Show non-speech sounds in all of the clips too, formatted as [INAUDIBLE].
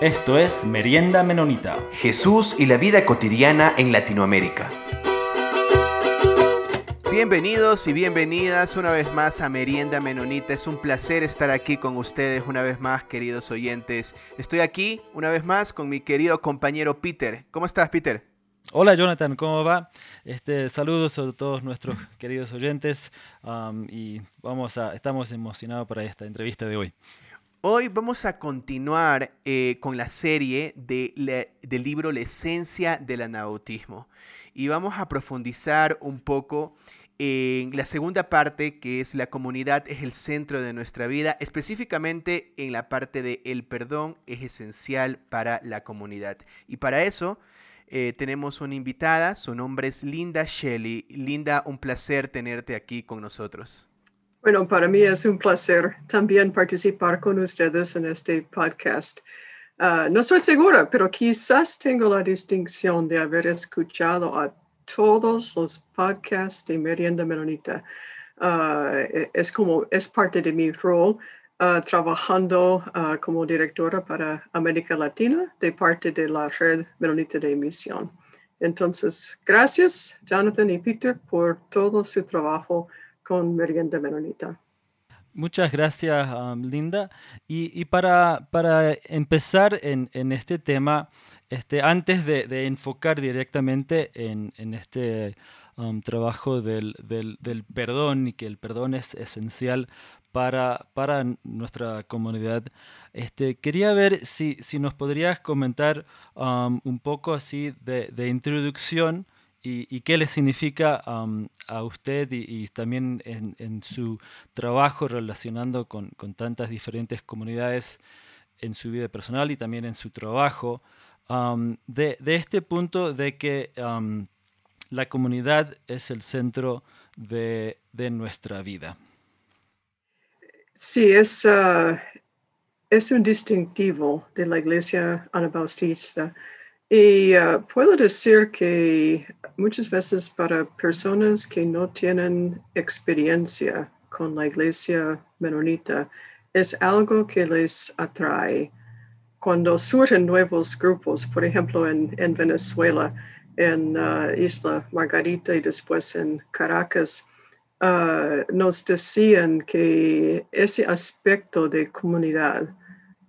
Esto es Merienda Menonita. Jesús y la vida cotidiana en Latinoamérica. Bienvenidos y bienvenidas una vez más a Merienda Menonita. Es un placer estar aquí con ustedes una vez más, queridos oyentes. Estoy aquí una vez más con mi querido compañero Peter. ¿Cómo estás, Peter? Hola Jonathan, ¿cómo va? Este, saludos a todos nuestros queridos oyentes um, y vamos a, estamos emocionados para esta entrevista de hoy. Hoy vamos a continuar eh, con la serie de del libro La esencia del anabautismo y vamos a profundizar un poco en la segunda parte que es la comunidad es el centro de nuestra vida, específicamente en la parte de el perdón es esencial para la comunidad. Y para eso eh, tenemos una invitada, su nombre es Linda Shelley. Linda, un placer tenerte aquí con nosotros. Bueno, para mí es un placer también participar con ustedes en este podcast. Ah, no estoy segura, pero quizás tengo la distinción de haber escuchado a todos los podcasts de Merienda Menonita. E, es como, es parte de mi rol uh, trabajando uh, como directora para América Latina de parte de la Red Menonita de Emisión. Entonces, gracias Jonathan y Peter por todo su trabajo con Merienda Menonita. Muchas gracias, um, Linda. Y, y, para, para empezar en, en este tema, este, antes de, de enfocar directamente en, en este um, trabajo del, del, perdón y que el perdón es esencial para, para nuestra comunidad, este, quería ver si, si nos podrías comentar um, un poco así de, de introducción y, qué le significa a usted y, también en, su trabajo relacionando con, tantas diferentes comunidades en su vida personal y también en su trabajo, de, este punto de que la comunidad es el centro de, nuestra vida. Sí, es, ah, es un distintivo de la iglesia anabautista y uh, puedo decir que muchas veces para personas que no tienen experiencia con la iglesia menonita, es algo que les atrae. Cuando surgen nuevos grupos, por ejemplo en, en Venezuela, en uh, Isla Margarita y después en Caracas, uh, nos decían que ese aspecto de comunidad,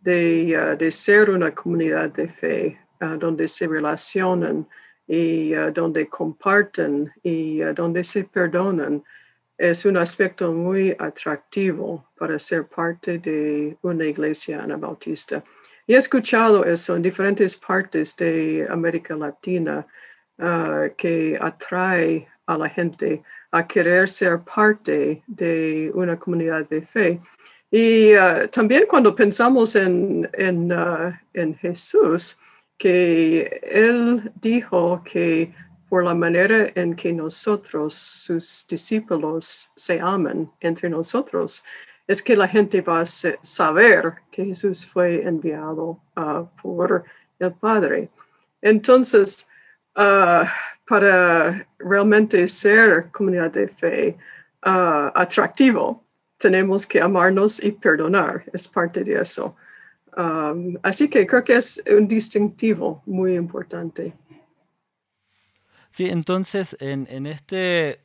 de, de ser una comunidad de fe, Ah, donde se relacionan y ah, donde comparten y ah, donde se perdonan, es un aspecto muy atractivo para ser parte de una iglesia anabautista. He escuchado eso en diferentes partes de América Latina que atrae a la gente a querer ser parte de una comunidad de fe. Y también cuando pensamos en, en, en Jesús, que él dijo que por la manera en que nosotros, sus discípulos, se aman entre nosotros, es que la gente va a saber que Jesús fue enviado uh, por el Padre. Entonces, uh, para realmente ser comunidad de fe uh, atractivo, tenemos que amarnos y perdonar. Es parte de eso. Um, así que creo que es un distintivo muy importante. Sí, entonces en, en este,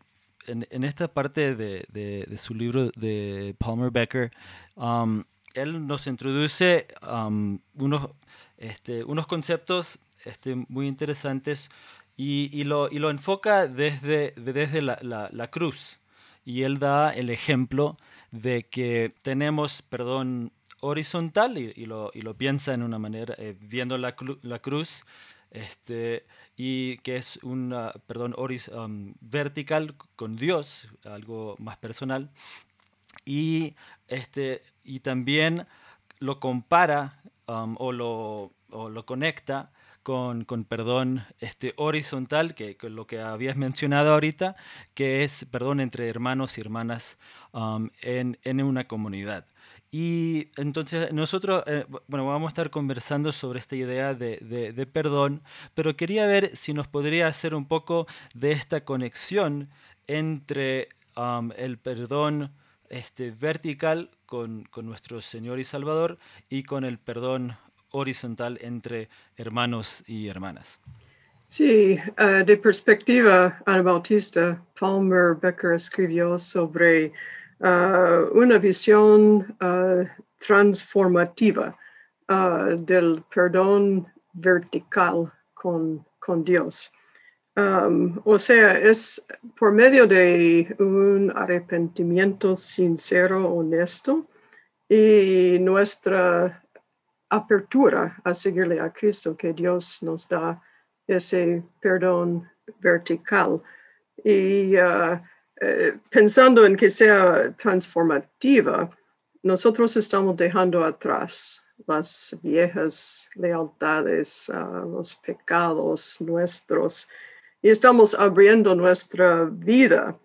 en, en, esta parte de, de, su libro de Palmer Becker, um, él nos introduce um, unos, este, unos conceptos este, muy interesantes y, y, lo, y, lo, enfoca desde, desde la, la, la cruz. Y él da el ejemplo de que tenemos perdón horizontal y, lo, y, lo, piensa en una manera, eh, viendo la, cruz, este, y que es una, perdón, um, vertical con Dios, algo más personal, y, este, y también lo compara um, o, lo, o, lo, conecta con, con, perdón este, horizontal, que, lo que habías mencionado ahorita, que es perdón entre hermanos y hermanas um, en, en una comunidad. Y entonces nosotros, eh, bueno, vamos a estar conversando sobre esta idea de, de, perdón, pero quería ver si nos podría hacer un poco de esta conexión entre el perdón este, vertical con, con, nuestro Señor y Salvador y con el perdón horizontal entre hermanos y hermanas. Sí, uh, de perspectiva anabautista, Palmer Becker escribió sobre uh, una visión uh, transformativa del perdón vertical con, con Dios. Um, o sea, es por medio de un arrepentimiento sincero, honesto y nuestra apertura a seguirle a Cristo que Dios nos da ese perdón vertical. Y uh, eh, pensando en que sea transformativa, nosotros estamos dejando atrás las viejas lealtades, uh, los pecados nuestros, y estamos abriendo nuestra vida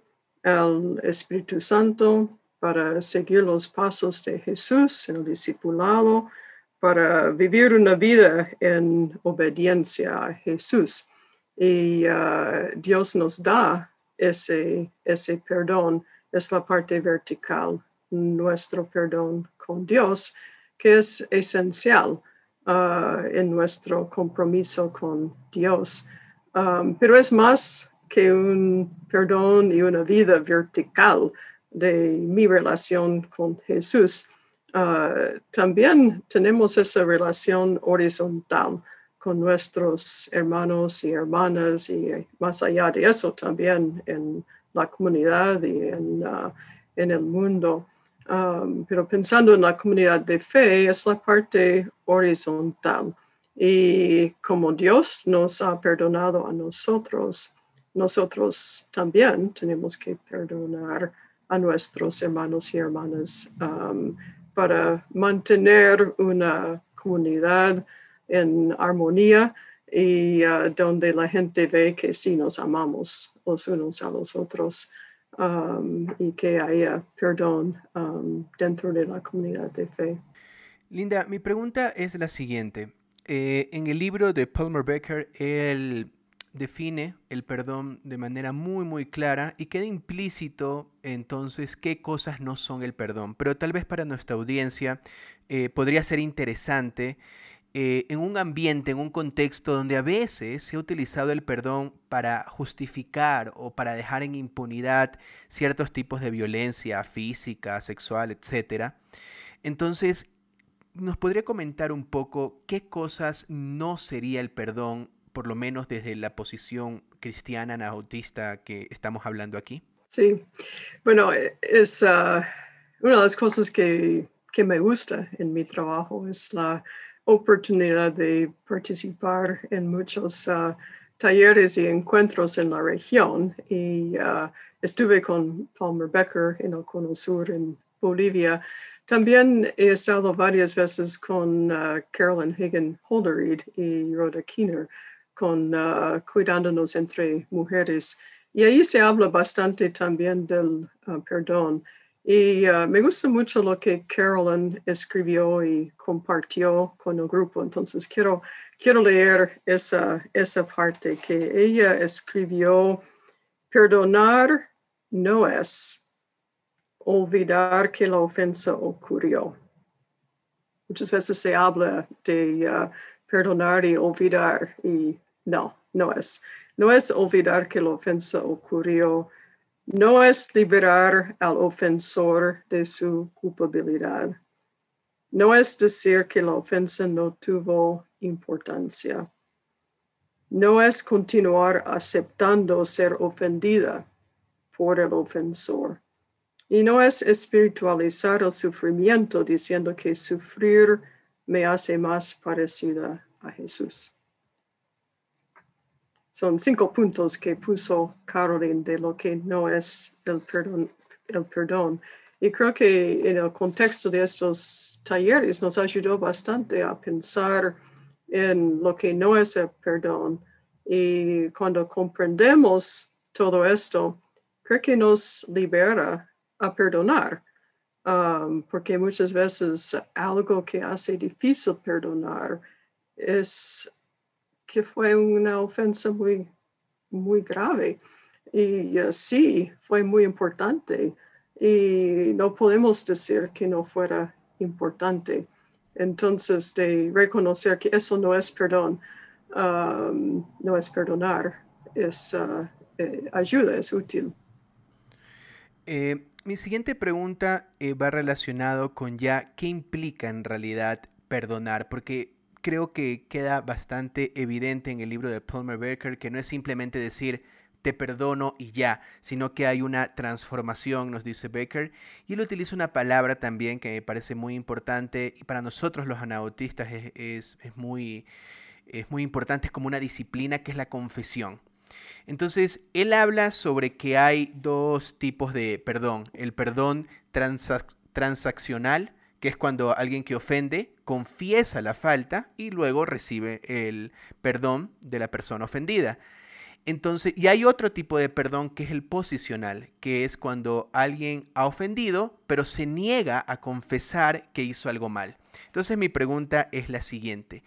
al Espíritu Santo para seguir los pasos de Jesús el discipulado, para vivir una vida en obediencia a Jesús. Y uh, Dios nos da ese, ese perdón, es la parte vertical, nuestro perdón con Dios, que es esencial uh, en nuestro compromiso con Dios. Pero es más que un perdón y una vida vertical de mi relación con Jesús. Uh, también tenemos esa relación horizontal con nuestros hermanos y hermanas y más allá de eso también en la comunidad y en, uh, en el mundo. Um, pero pensando en la comunidad de fe es la parte horizontal. Y como Dios nos ha perdonado a nosotros, nosotros también tenemos que perdonar a nuestros hermanos y hermanas. Um, para mantener una comunidad en armonía y uh, donde la gente ve que sí nos amamos los unos a los otros um, y que haya perdón um, dentro de la comunidad de fe. Linda, mi pregunta es la siguiente. Eh, en el libro de Palmer Becker, él define el perdón de manera muy muy clara y queda implícito entonces qué cosas no son el perdón. Pero tal vez para nuestra audiencia eh, podría ser interesante eh, en un ambiente, en un contexto donde a veces se ha utilizado el perdón para justificar o para dejar en impunidad ciertos tipos de violencia física, sexual, etc. Entonces, ¿nos podría comentar un poco qué cosas no sería el perdón por lo menos desde la posición cristiana anabautista que estamos hablando aquí? Sí, bueno, e, es uh, una de las cosas que, que, me gusta en mi trabajo, es la oportunidad de participar en muchos uh, talleres y encuentros en la región. Y uh, estuve con Palmer Becker en el Cono Sur, en Bolivia. También he estado varias veces con Carolyn Hagen Holderreed y Rhoda Keener cuidándonos entre mujeres. Y ahí se habla bastante también del perdón. Y uh, me gusta mucho lo que Carolyn escribió y compartió con el grupo. Entonces quiero, quiero leer esa, esa parte que ella escribió. Perdonar no es olvidar que la ofensa ocurrió. Muchas veces se habla de perdonar y olvidar. Y no, no es. No es olvidar que la ofensa ocurrió. No es liberar al ofensor de su culpabilidad. No es decir que la ofensa no tuvo importancia. No es continuar aceptando ser ofendida por el ofensor. Y no es espiritualizar el sufrimiento diciendo que sufrir me hace más parecida a Jesús. Son cinco puntos que puso Caroline de lo que no es el perdón, el perdón. Y creo que en el contexto de estos talleres nos ayudó bastante a pensar en lo que no es el perdón. Y cuando comprendemos todo esto, creo que nos libera a perdonar. Um, porque muchas veces algo que hace difícil perdonar es que fue una ofensa muy, muy grave. Y sí, fue muy importante. Y no podemos decir que no fuera importante. entonces de reconocer que eso no es perdón, um, no es perdonar, es uh, eh, ayuda, es útil. Eh, mi siguiente pregunta eh, va relacionado con ya qué implica en realidad perdonar, porque creo que queda bastante evidente en el libro de Palmer Becker que no es simplemente decir te perdono y ya, sino que hay una transformación, nos dice Becker, y él utiliza una palabra también que me parece muy importante y para nosotros los anautistas es, muy, es muy importante, es como una disciplina que es la confesión. Entonces, él habla sobre que hay dos tipos de perdón, el perdón transaccional, que es cuando alguien que ofende confiesa la falta y luego recibe el perdón de la persona ofendida. Entonces, y hay otro tipo de perdón que es el posicional, que es cuando alguien ha ofendido, pero se niega a confesar que hizo algo mal. Entonces, mi pregunta es la siguiente.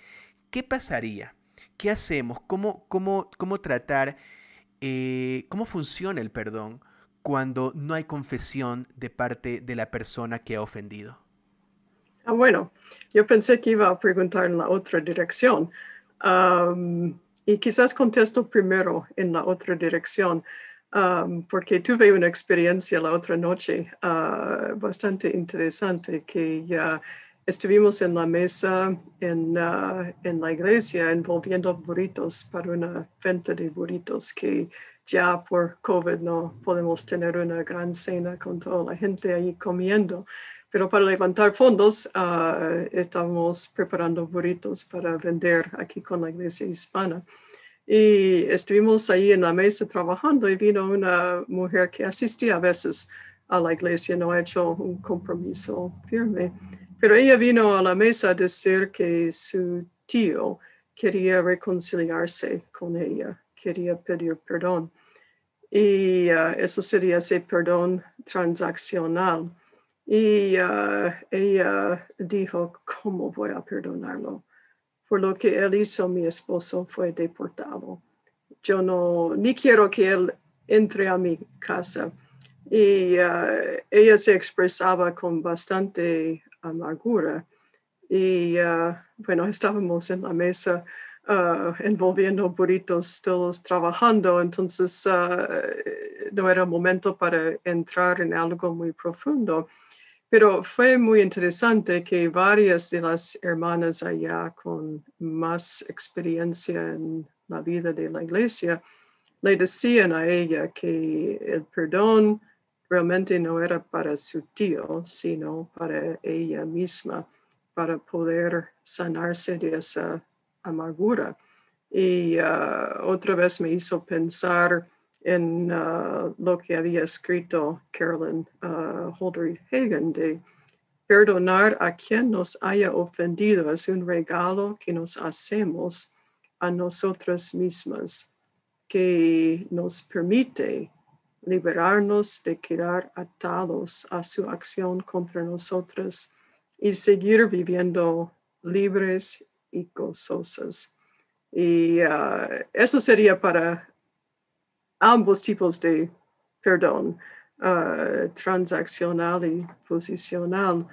¿Qué pasaría? ¿Qué hacemos? ¿Cómo, cómo, cómo tratar? Eh, ¿Cómo funciona el perdón cuando no hay confesión de parte de la persona que ha ofendido? Ah, bueno, yo pensé que iba a preguntar en la otra dirección. y quizás contesto primero en la otra dirección, porque tuve una experiencia la otra noche ah, bastante interesante que ya estuvimos en la mesa en, ah, en la iglesia envolviendo burritos para una venta de burritos que ya por COVID no podemos tener una gran cena con toda la gente ahí comiendo. Pero para levantar fondos, uh, estamos preparando burritos para vender aquí con la iglesia hispana. Y estuvimos ahí en la mesa trabajando y vino una mujer que asistía a veces a la iglesia, no ha hecho un compromiso firme, pero ella vino a la mesa a decir que su tío quería reconciliarse con ella, quería pedir perdón. Y uh, eso sería ese perdón transaccional. Y ella dijo, ¿cómo voy a perdonarlo? Por lo que él hizo, mi esposo fue deportado. Yo no, ni quiero que él entre a mi casa. Y uh, ella se expresaba con bastante amargura. Y uh, bueno, estábamos en la mesa envolviendo burritos, todos trabajando, entonces no era momento para entrar en algo muy profundo. Pero fue muy interesante que varias de las hermanas allá con más experiencia en la vida de la iglesia le decían a ella que el perdón realmente no era para su tío, sino para ella misma, para poder sanarse de esa amargura. Y uh, otra vez me hizo pensar en uh, lo que había escrito Carolyn uh, Holder Hagen de perdonar a quien nos haya ofendido es un regalo que nos hacemos a nosotras mismas, que nos permite liberarnos de quedar atados a su acción contra nosotras y seguir viviendo libres y gozosas. Y uh, eso sería para ambos tipos de perdón, uh, transaccional y posicional,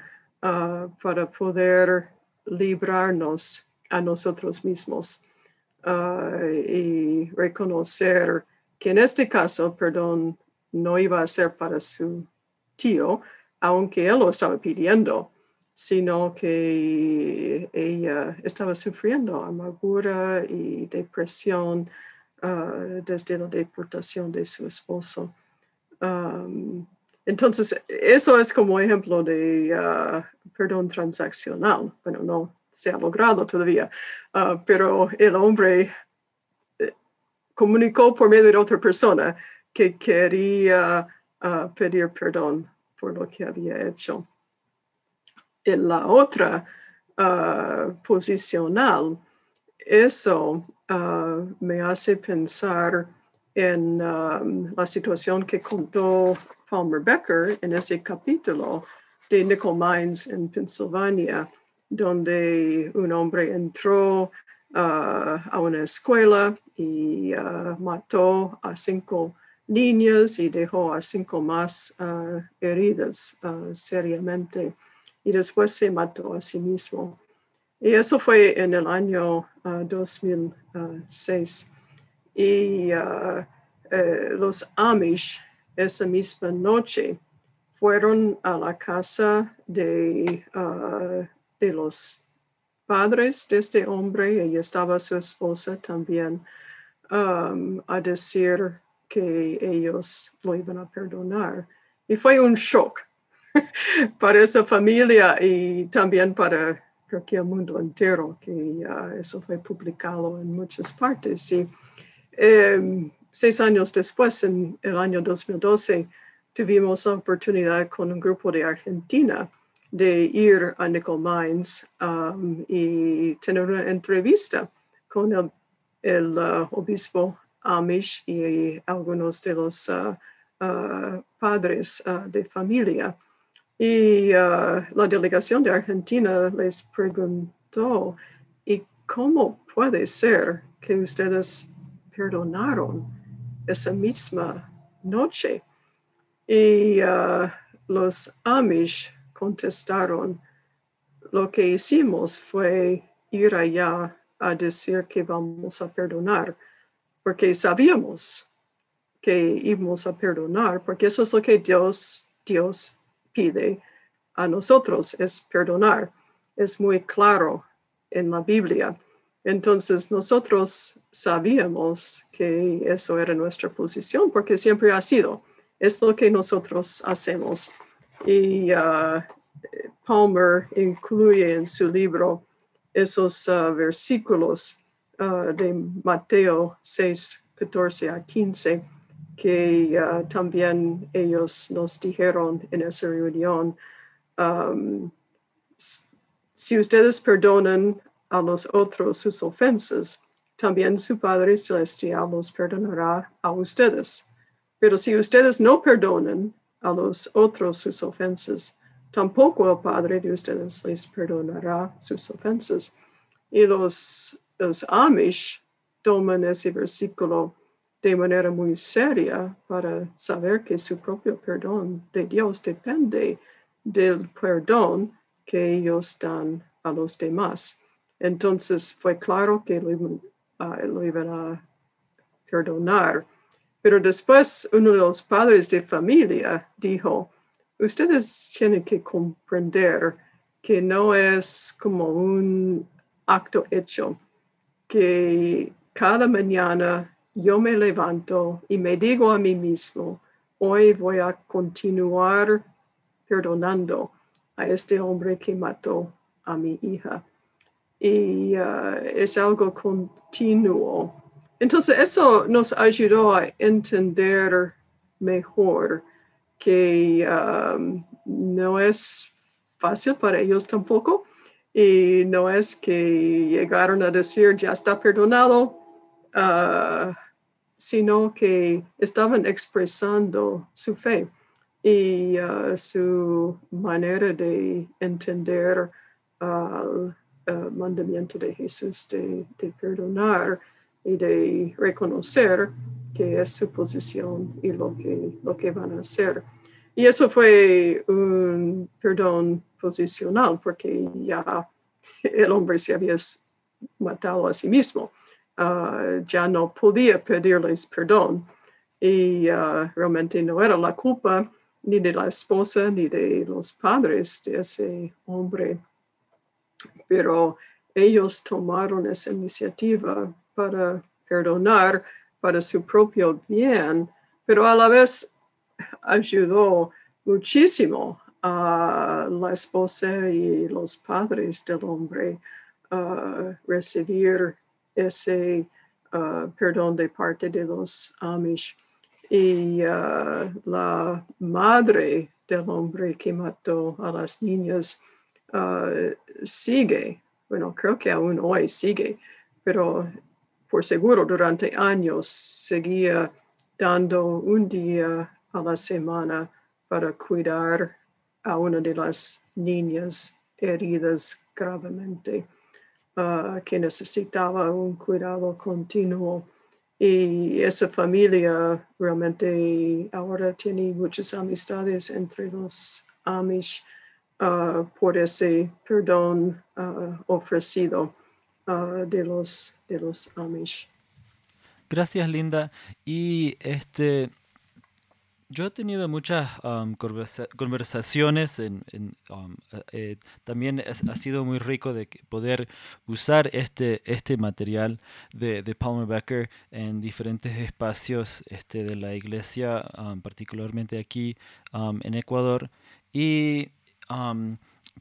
uh, para poder librarnos a nosotros mismos uh, y reconocer que en este caso, perdón, no iba a ser para su tío, aunque él lo estaba pidiendo, sino que ella estaba sufriendo amargura y depresión Uh, desde la deportación de su esposo. Um, entonces, eso es como ejemplo de uh, perdón transaccional. Bueno, no se ha logrado todavía, uh, pero el hombre eh, comunicó por medio de otra persona que quería pedir perdón por lo que había hecho. En la otra posicional, eso uh, me hace pensar en um, la situación que contó Palmer Becker en ese capítulo de Nickel Mines en Pennsylvania, donde un hombre entró uh, a una escuela y uh, mató a cinco niñas y dejó a cinco más heridas seriamente y después se mató a sí mismo. Y eso fue en el año 2006. Y los Amish esa misma noche fueron a la casa de, de los padres de este hombre y estaba su esposa también a decir que ellos lo iban a perdonar. Y fue un shock [LAUGHS] para esa familia y también para creo que el mundo entero, que eso fue publicado en muchas partes. Y em, seis años después, en el año 2012, tuvimos la oportunidad con un grupo de Argentina de ir a Nickel Mines um, y tener una entrevista con el, uh, obispo Amish y algunos de los uh, uh, padres de familia. Y la delegación de Argentina les preguntó, ¿y cómo puede ser que ustedes perdonaron esa misma noche? Y los Amish contestaron, lo que hicimos fue ir allá a decir que vamos a perdonar, porque sabíamos que íbamos a perdonar, porque eso es lo que Dios, Dios pide a nosotros, es perdonar. Es muy claro en la Biblia. Entonces nosotros sabíamos que eso era nuestra posición, porque siempre ha sido. Es lo que nosotros hacemos y uh, Palmer incluye en su libro esos uh, versículos uh, de Mateo 6, 14 a 15 que también ellos nos dijeron en esa reunión. Si ustedes perdonan a los otros sus ofensas, también su Padre Celestial los perdonará a ustedes. Pero si ustedes no perdonan a los otros sus ofensas, tampoco el Padre de ustedes les perdonará sus ofensas. Y los, los Amish toman ese versículo de manera muy seria para saber que su propio perdón de Dios depende del perdón que ellos dan a los demás. Entonces fue claro que lo lo iban a perdonar pero después uno de los padres de familia dijo, ustedes tienen que comprender que no es como un acto hecho, que cada mañana yo me levanto y me digo a mí mismo, hoy voy a continuar perdonando a este hombre que mató a mi hija. Y uh, es algo continuo entonces eso nos ayudó a entender mejor que um, no es fácil para ellos tampoco y no es que llegaron a decir ya está perdonado, uh, sino que estaban expresando su fe y uh, su manera de entender el mandamiento de Jesús de perdonar y de reconocer que es su posición y lo que, lo que van a hacer. Y eso fue un perdón posicional, porque ya el hombre se había matado a sí mismo. Ah, ya no podía pedirles perdón. Y ah, realmente no era la culpa ni de la esposa ni de los padres de ese hombre. Pero ellos tomaron esa iniciativa para perdonar para su propio bien, pero a la vez ayudó muchísimo a la esposa y los padres del hombre a recibir ese uh, perdón de parte de los Amish. Y uh, la madre del hombre que mató a las niñas uh, sigue, bueno, creo que aún hoy sigue, pero por seguro durante años seguía dando un día a la semana para cuidar a una de las niñas heridas gravemente, que necesitaba un cuidado continuo. Y esa familia realmente ahora tiene muchas amistades entre los Amish uh, por ese perdón uh, ofrecido uh, de, los, de los Amish. Gracias, Linda. Y este, yo he tenido muchas um, conversa- conversaciones, en, um, también ha sido muy rico de poder usar este, este material de, de Palmer Becker en diferentes espacios este, de la iglesia, particularmente aquí en Ecuador. Y,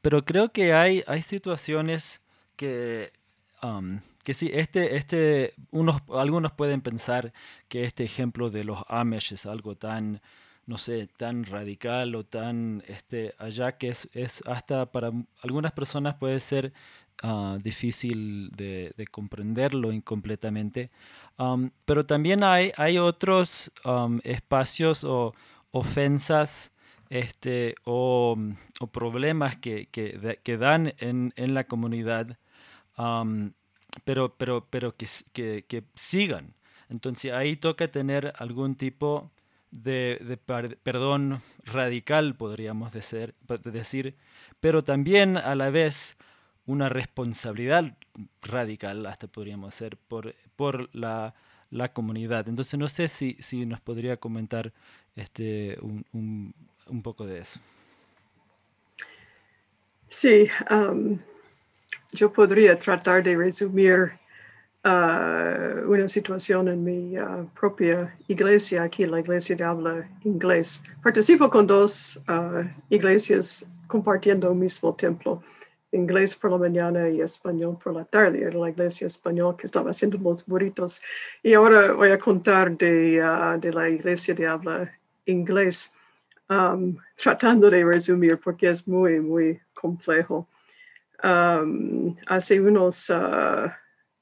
pero creo que hay, hay situaciones que, que sí, este, este, unos, algunos pueden pensar que este ejemplo de los Amish es algo tan, no sé, tan radical o tan este, allá que es, es hasta para algunas personas puede ser ah, difícil de, de comprenderlo incompletamente. Am, pero también hay, hay otros am, espacios o ofensas este, o, o problemas que, que, que dan en, en la comunidad am, pero, pero, pero que, que, que sigan. Entonces ahí toca tener algún tipo de, de par- perdón radical, podríamos decir, decir, pero también a la vez una responsabilidad radical, hasta podríamos hacer, por, por la, la comunidad. Entonces no sé si, si nos podría comentar este, un, un- un poco de eso. Sí, um, yo podría tratar de resumir uh, una situación en mi uh, propia iglesia, aquí la iglesia de habla inglés. Participo con dos uh, iglesias compartiendo un mismo templo, inglés por la mañana y español por la tarde. Era la iglesia española que estaba haciendo los burritos. Y ahora voy a contar de, de la iglesia de habla inglés um, tratando de resumir porque es muy, muy complejo. Um, hace unos, uh,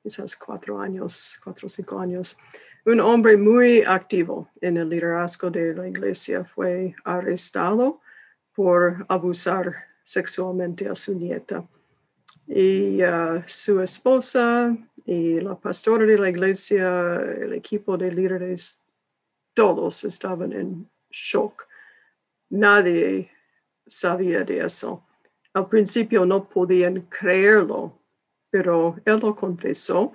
quizás cuatro años, cuatro o cinco años, un hombre muy activo en el liderazgo de la iglesia fue arrestado por abusar sexualmente a su nieta. Y uh, su esposa y la pastora de la iglesia, el equipo de líderes, todos estaban en shock nadie sabía de eso. Al principio no podían creerlo, pero él lo confesó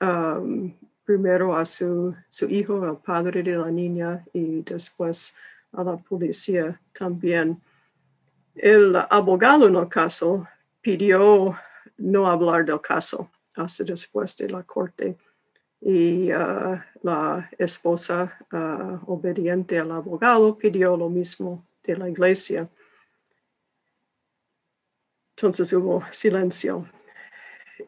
um, primero a su, hijo, al padre de la niña, y después a la policía también. El abogado en el caso pidió no hablar del caso hasta después de la corte y uh, la esposa uh, obediente al abogado pidió lo mismo de la iglesia. Entonces hubo silencio.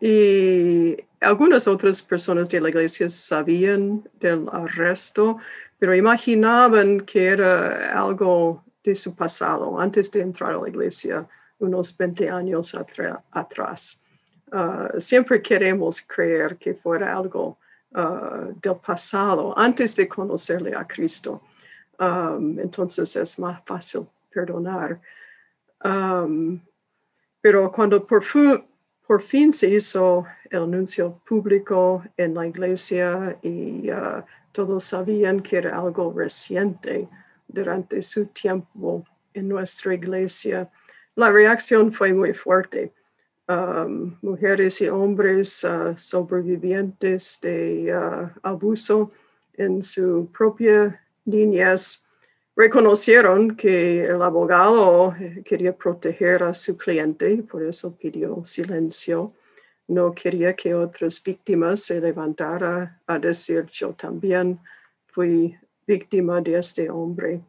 Y algunas otras personas de la iglesia sabían del arresto, pero imaginaban que era algo de su pasado, antes de entrar a la iglesia, unos 20 años atrás. Uh, siempre queremos creer que fuera algo Uh, del pasado antes de conocerle a Cristo. Um, entonces es más fácil perdonar. Pero cuando por, fin se hizo el anuncio público en la iglesia y uh, todos sabían que era algo reciente durante su tiempo en nuestra iglesia, la reacción fue muy fuerte. Mujeres y hombres uh, sobrevivientes de uh, abuso en su propia niñez reconocieron que el abogado quería proteger a su cliente, por eso pidió silencio. No quería que otras víctimas se levantaran a decir yo también fui víctima de este hombre.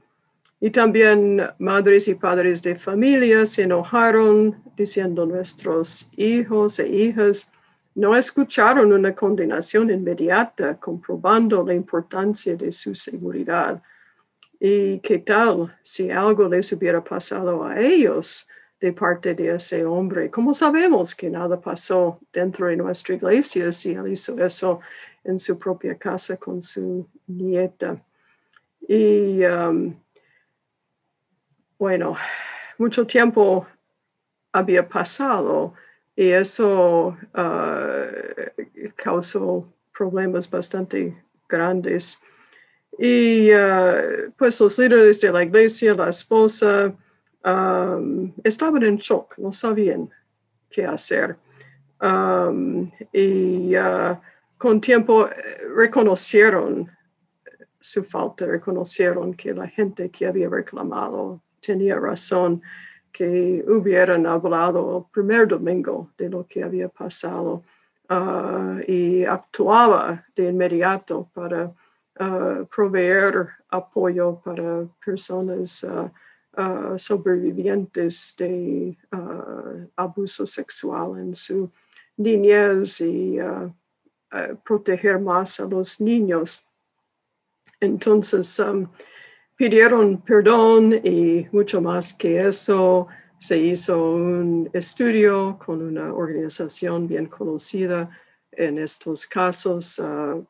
Y también madres y padres de familia se enojaron diciendo nuestros hijos e hijas no escucharon una condenación inmediata comprobando la importancia de su seguridad. ¿Y qué tal si algo les hubiera pasado a ellos de parte de ese hombre? ¿Cómo sabemos que nada pasó dentro de nuestra iglesia si él hizo eso en su propia casa con su nieta? Y um, bueno, mucho tiempo había pasado y eso uh, causó problemas bastante grandes. Y uh, pues los líderes de la iglesia, la esposa, um, estaban en shock, no sabían qué hacer. Um, y uh, con tiempo eh, reconocieron su falta, reconocieron que la gente que había reclamado tenía razón, que hubieran hablado el primer domingo de lo que había pasado uh, y actuaba de inmediato para uh, proveer apoyo para personas uh, sobrevivientes de abuso sexual en su niñez y proteger más a los niños. Entonces, um, pidieron perdón y mucho más que eso. Se hizo un estudio con una organización bien conocida en estos casos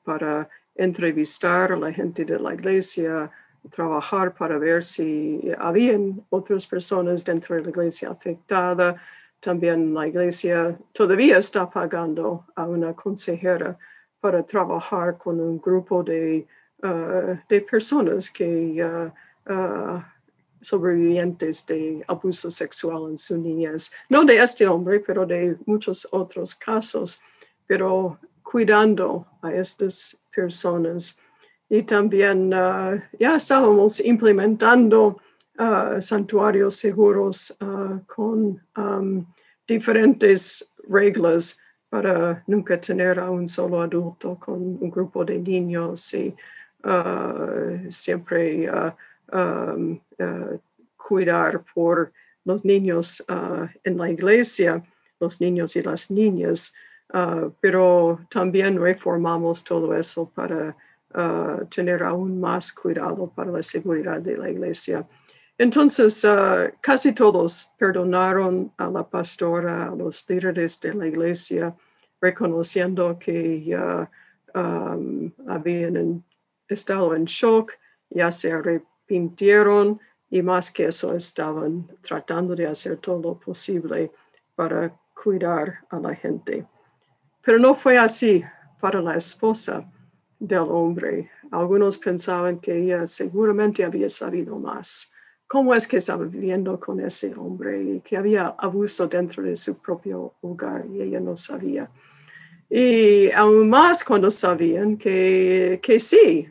para entrevistar a la gente de la iglesia, trabajar para ver si habían otras personas dentro de la iglesia afectada. También la iglesia todavía está pagando a una consejera para trabajar con un grupo de Uh, de personas que uh, uh, sobrevivientes de abuso sexual en su niñez, no de este hombre, pero de muchos otros casos, pero cuidando a estas personas. Y también ya estábamos implementando santuarios seguros con um, diferentes reglas para nunca tener a un solo adulto con un grupo de niños y siempre uh, cuidar por los niños en la iglesia, los niños y las niñas, pero también reformamos todo eso para tener aún más cuidado para la seguridad de la iglesia. Entonces, casi todos perdonaron a la pastora, a los líderes de la iglesia, reconociendo que um, habían estado en shock, ya se arrepintieron y más que eso estaban tratando de hacer todo lo posible para cuidar a la gente. Pero no fue así para la esposa del hombre. Algunos pensaban que ella seguramente había sabido más. ¿Cómo es que estaba viviendo con ese hombre y que había abuso dentro de su propio hogar y ella no sabía? Y aún más cuando sabían que, que sí,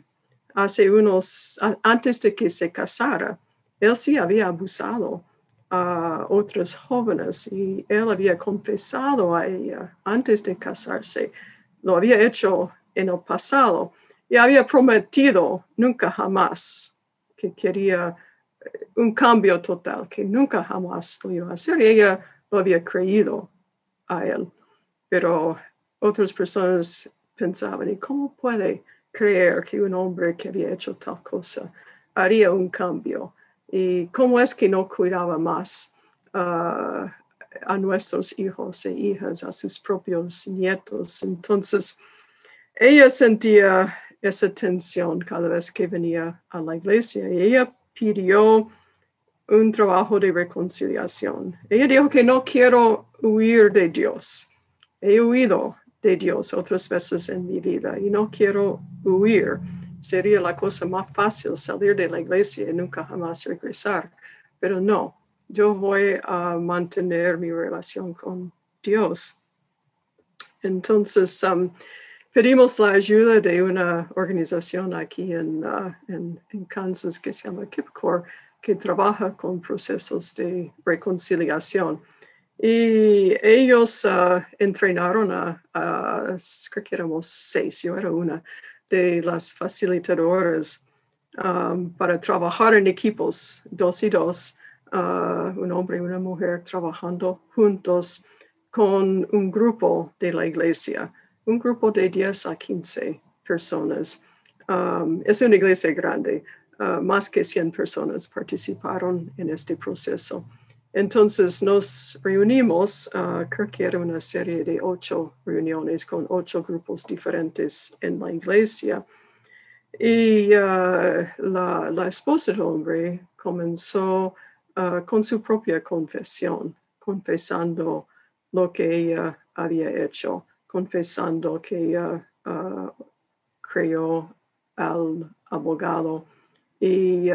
hace unos, antes de que se casara, él sí había abusado a otros jóvenes y él había confesado a ella antes de casarse. Lo había hecho en el pasado y había prometido nunca jamás que quería eh, un cambio total, que nunca jamás lo iba a hacer. Y ella lo había creído a él. Pero otras personas pensaban, ¿y cómo puede creer que un hombre que había hecho tal cosa haría un cambio y cómo es que no cuidaba más uh, a nuestros hijos e hijas, a sus propios nietos. Entonces, ella sentía esa tensión cada vez que venía a la iglesia y ella pidió un trabajo de reconciliación. Ella dijo que no quiero huir de Dios. He huido de Dios otras veces en mi vida y no quiero huir. Sería la cosa más fácil salir de la iglesia y nunca jamás regresar. Pero no, yo voy a mantener mi relación con Dios. Entonces, um, pedimos la ayuda de una organización aquí en, uh, en, en, Kansas que se llama KIPCOR, que trabaja con procesos de reconciliación. Y ellos uh, entrenaron a, creo que éramos seis, yo era una de las facilitadoras um, para trabajar en equipos, dos y dos, uh, un hombre y una mujer trabajando juntos con un grupo de la iglesia, un grupo de 10 a 15 personas. Um, es una iglesia grande, uh, más que 100 personas participaron en este proceso. Entonces nos reunimos, uh, creo que era una serie de ocho reuniones con ocho grupos diferentes en la iglesia. Y uh, la, la, esposa del hombre comenzó uh, con su propia confesión, confesando lo que ella había hecho, confesando que ella al abogado y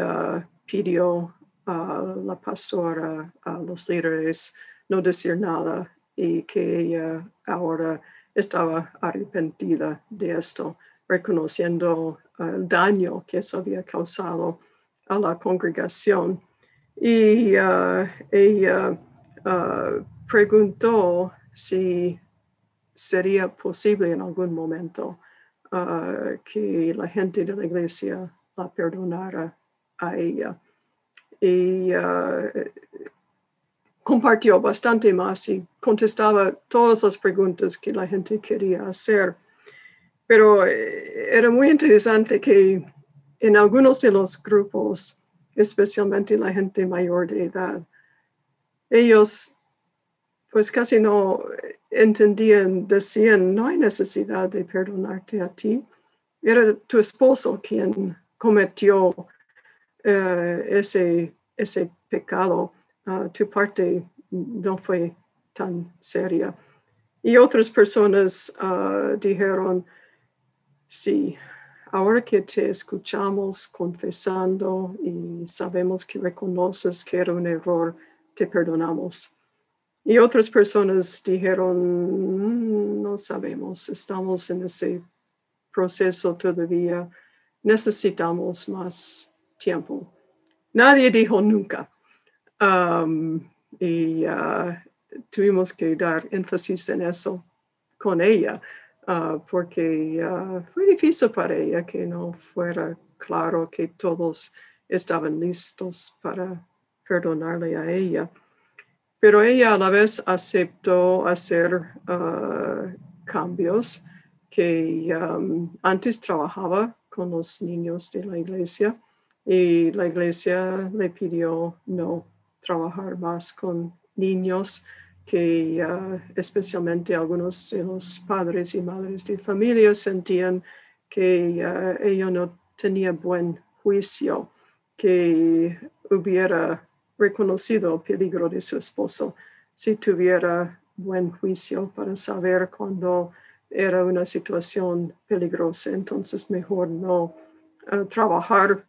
pidió a la pastora, a los líderes, no decir nada y que ella ahora estaba arrepentida de esto, reconociendo el daño que eso había causado a la congregación. Y uh, ella uh, preguntó si sería posible en algún momento uh, que la gente de la iglesia la perdonara a ella. Y compartió bastante más y contestaba todas las preguntas que la gente quería hacer. Pero eh, era muy interesante que en algunos de los grupos, especialmente la gente mayor de edad, ellos pues casi no entendían, decían, no hay necesidad de perdonarte a ti. Era tu esposo quien cometió eh, ese, ese pecado. Ah, tu parte no fue tan seria. Y otras personas uh, dijeron, sí, ahora que te escuchamos confesando y sabemos que reconoces que era un error, te perdonamos. Y otras personas dijeron, mm, no sabemos, estamos en ese proceso todavía, necesitamos más tiempo. Nadie dijo nunca. Um, y uh, tuvimos que dar énfasis en eso con ella, uh, porque uh, fue difícil para ella que no fuera claro que todos estaban listos para perdonarle a ella. Pero ella a la vez aceptó hacer cambios que um, antes trabajaba con los niños de la iglesia y la iglesia le pidió no trabajar más con niños que especialmente algunos de los padres y madres de familia sentían que ella no tenía buen juicio, que hubiera reconocido el peligro de su esposo si tuviera buen juicio para saber cuando era una situación peligrosa. Entonces, mejor no eh, trabajar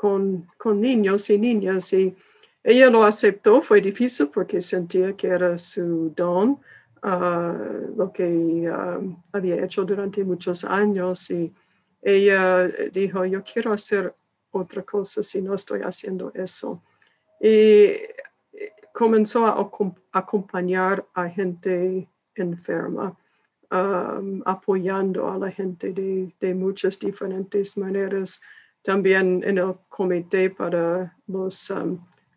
con, con, niños y niñas y ella lo aceptó, fue difícil porque sentía que era su don, ah, lo que ah, había hecho durante muchos años y ella dijo, yo quiero hacer otra cosa si no estoy haciendo eso. Y comenzó a acompañar a gente enferma, apoyando a la gente de, de, muchas diferentes maneras. También en el comité para los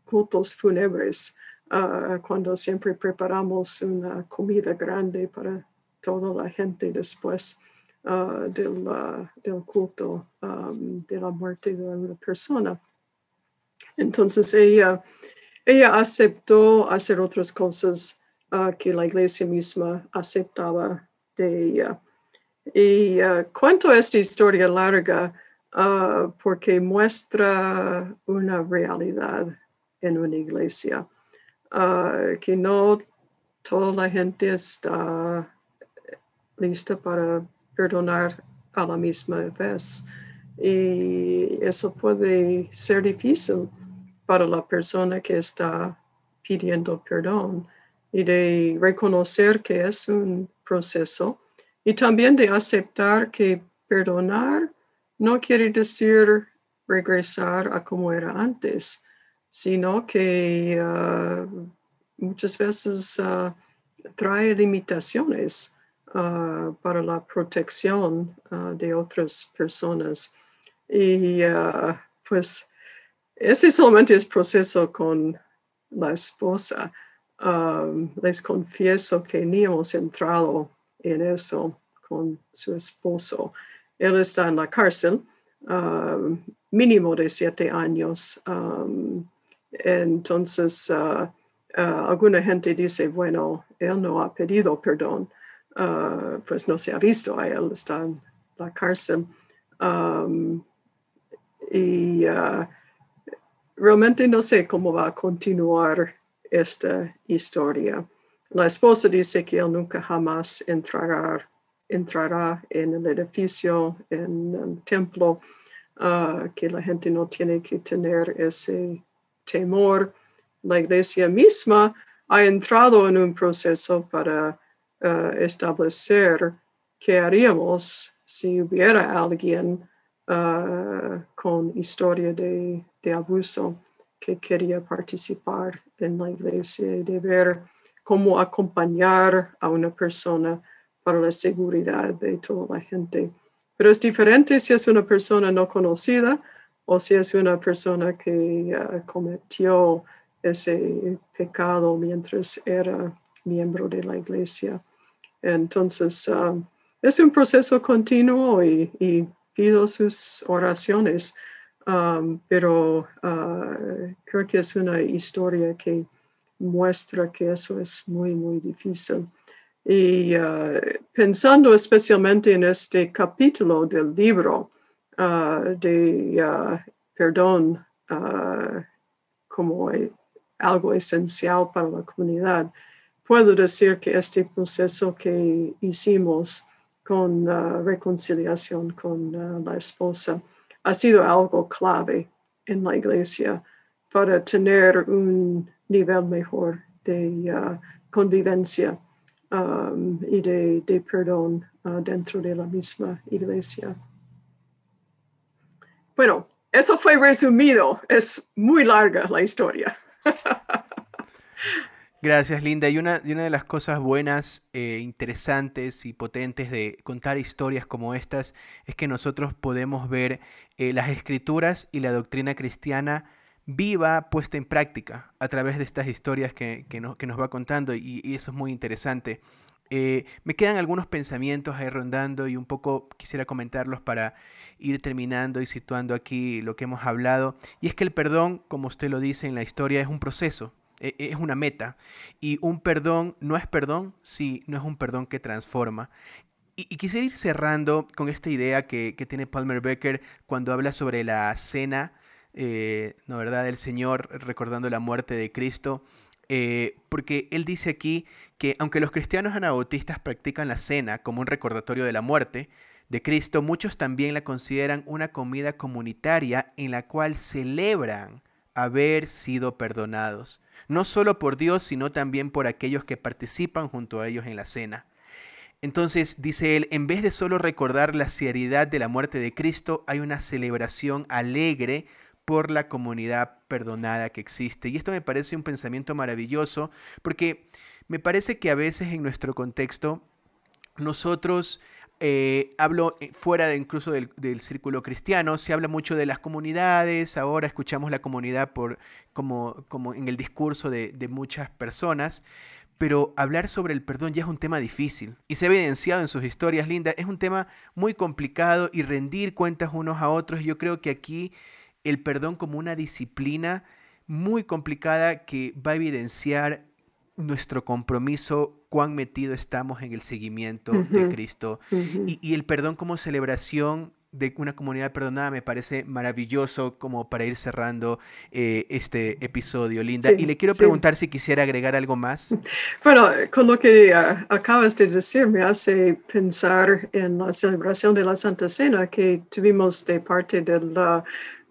cultos fúnebres, ah, cuando siempre preparamos una comida grande para toda la gente después uh, del, del, culto um, de la muerte de una persona. Entonces ella, ella aceptó hacer otras cosas que la iglesia misma aceptaba de ella. Y cuento esta historia larga porque muestra una realidad en una iglesia, ah, que no toda la gente está lista para perdonar a la misma vez. Y eso puede ser difícil para la persona que está pidiendo perdón y de reconocer que es un proceso y también de aceptar que perdonar no quiere decir regresar a como era antes sino que ah, muchas veces ah, trae limitaciones ah, para la protección de otras personas. Y pues ese solamente es proceso con la esposa. les confieso que ni hemos entrado en eso con su esposo. Él está en la cárcel, mínimo de siete años. Entonces, uh, uh, alguna gente dice, bueno, él no ha pedido perdón, uh, pues no se ha visto a él, está en la cárcel. Um, y realmente no sé cómo va a continuar esta historia. La esposa dice que él nunca jamás entrará, entrará en el edificio, en el templo, que la gente no tiene que tener ese temor, la iglesia misma ha entrado en un proceso para uh, establecer qué haríamos si hubiera alguien uh, con historia de, de, abuso que quería participar en la iglesia y de ver cómo acompañar a una persona para la seguridad de toda la gente. Pero es diferente si es una persona no conocida o si es una persona que uh, cometió ese pecado mientras era miembro de la iglesia. Entonces, um, es un proceso continuo y, pido sus oraciones, um, pero uh, creo que es una historia que muestra que eso es muy, muy difícil. Y uh, pensando especialmente en este capítulo del libro uh, de perdón como algo esencial para la comunidad, puedo decir que este proceso que hicimos con reconciliación con la esposa ha sido algo clave en la iglesia para tener un nivel mejor de convivencia um, y de, de perdón dentro de la misma iglesia. Bueno, eso fue resumido. Es muy larga la historia. [LAUGHS] Gracias, Linda. Y una, de las cosas buenas, eh, interesantes y potentes de contar historias como estas es que nosotros podemos ver eh, las escrituras y la doctrina cristiana viva, puesta en práctica a través de estas historias que, nos va contando y, eso es muy interesante. Eh, me quedan algunos pensamientos ahí rondando y un poco quisiera comentarlos para ir terminando y situando aquí lo que hemos hablado. Y es que el perdón, como usted lo dice en la historia, es un proceso, e, e, es una meta. Y un perdón no es perdón si no es un perdón que transforma. Y, quisiera ir cerrando con esta idea que, tiene Palmer Becker cuando habla sobre la cena, eh, ¿no verdad?, del Señor recordando la muerte de Cristo. Eh, porque él dice aquí que aunque los cristianos anabautistas practican la cena como un recordatorio de la muerte, de Cristo, muchos también la consideran una comida comunitaria en la cual celebran haber sido perdonados, no solo por Dios, sino también por aquellos que participan junto a ellos en la cena. Entonces, dice él, en vez de solo recordar la seriedad de la muerte de Cristo, hay una celebración alegre por la comunidad perdonada que existe. Y esto me parece un pensamiento maravilloso, porque me parece que a veces en nuestro contexto nosotros eh, hablo eh, fuera de, incluso del, círculo cristiano, se habla mucho de las comunidades, ahora escuchamos la comunidad por, como, como en el discurso de, de muchas personas, pero hablar sobre el perdón ya es un tema difícil y se ha evidenciado en sus historias, Linda, es un tema muy complicado y rendir cuentas unos a otros, yo creo que aquí el perdón como una disciplina muy complicada que va a evidenciar nuestro compromiso, cuán metido estamos en el seguimiento de Cristo. y, el perdón como celebración de una comunidad perdonada me parece maravilloso como para ir cerrando eh, este episodio, Linda. y le quiero preguntar si quisiera agregar algo más. [LAUGHS] Bueno, con lo que ah, acabas de decir me hace pensar en la celebración de la Santa Cena que tuvimos de parte del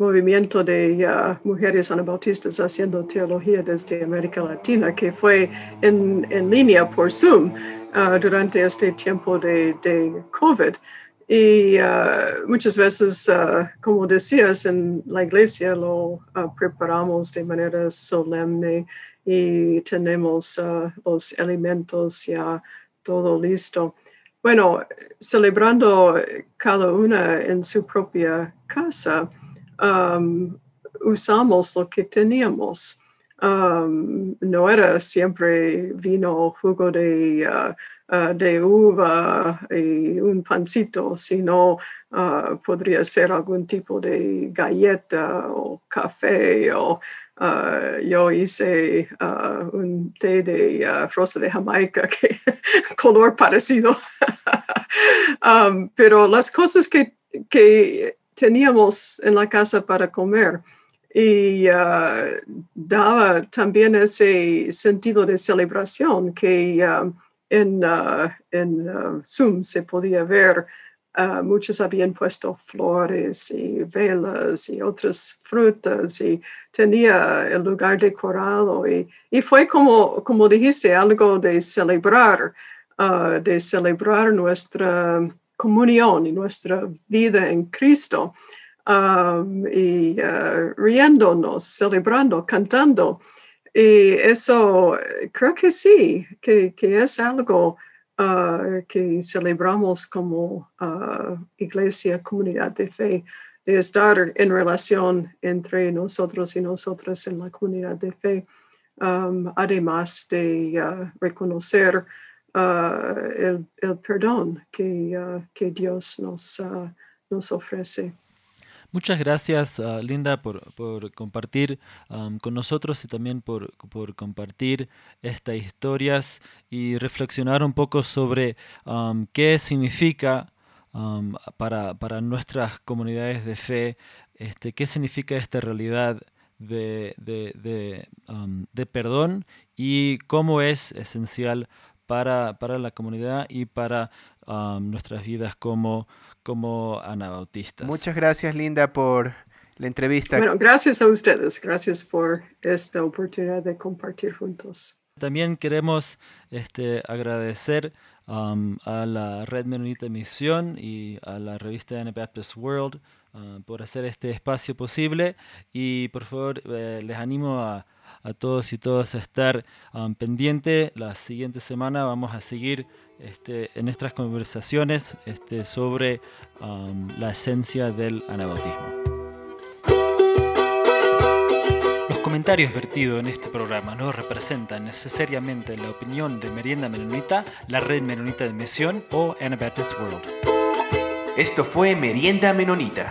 movimiento de mujeres anabautistas haciendo teología desde América Latina, que fue en, en línea por Zoom uh, durante este tiempo de, COVID. Y uh, muchas veces, como decías, en la iglesia lo preparamos de manera solemne y tenemos los elementos ya todo listo. Bueno, celebrando cada una en su propia casa, um, usamos lo que teníamos. Um, no era siempre vino, jugo de, uh, uh, de uva y un pancito, sino uh, podría ser algún tipo de galleta o café o yo hice un té de rosa de Jamaica que [LAUGHS] color parecido. [LAUGHS] um, pero las cosas que, que teníamos en la casa para comer y uh, daba también ese sentido de celebración que uh, en, uh, en Zoom se podía ver Ah, muchos habían puesto flores y velas y otras frutas y tenía el lugar decorado y, y fue como, como dijiste, algo de celebrar, ah, de celebrar nuestra comunión y nuestra vida en Cristo. y ah, riéndonos, celebrando, cantando. Y eso creo que sí, que, que es algo Ah, que celebramos como ah, iglesia, comunidad de fe, de estar en relación entre nosotros y nosotras en la comunidad de fe, um, además de ah, reconocer el, el, perdón que, que Dios nos, nos ofrece. Muchas gracias, uh, Linda, por, por compartir um, con nosotros y también por, por, compartir estas historias y reflexionar un poco sobre um, qué significa um, para, para, nuestras comunidades de fe, este, qué significa esta realidad de, de, de, de perdón y cómo es esencial para, para la comunidad y para nuestras vidas como como anabautistas. Muchas gracias, Linda, por la entrevista. Bueno, gracias a ustedes. Gracias por esta oportunidad de compartir juntos. También queremos este, agradecer um, a la Red Menonita Misión y a la revista Anabaptist World uh, por hacer este espacio posible. Y por favor, eh, les animo a, a, todos y todas a estar um, pendiente. La siguiente semana vamos a seguir este, en nuestras conversaciones este, sobre um, la esencia del anabautismo. Los comentarios vertidos en este programa no representan necesariamente la opinión de Merienda Menonita, la Red Menonita de Misión o Anabaptist World. Esto fue Merienda Menonita.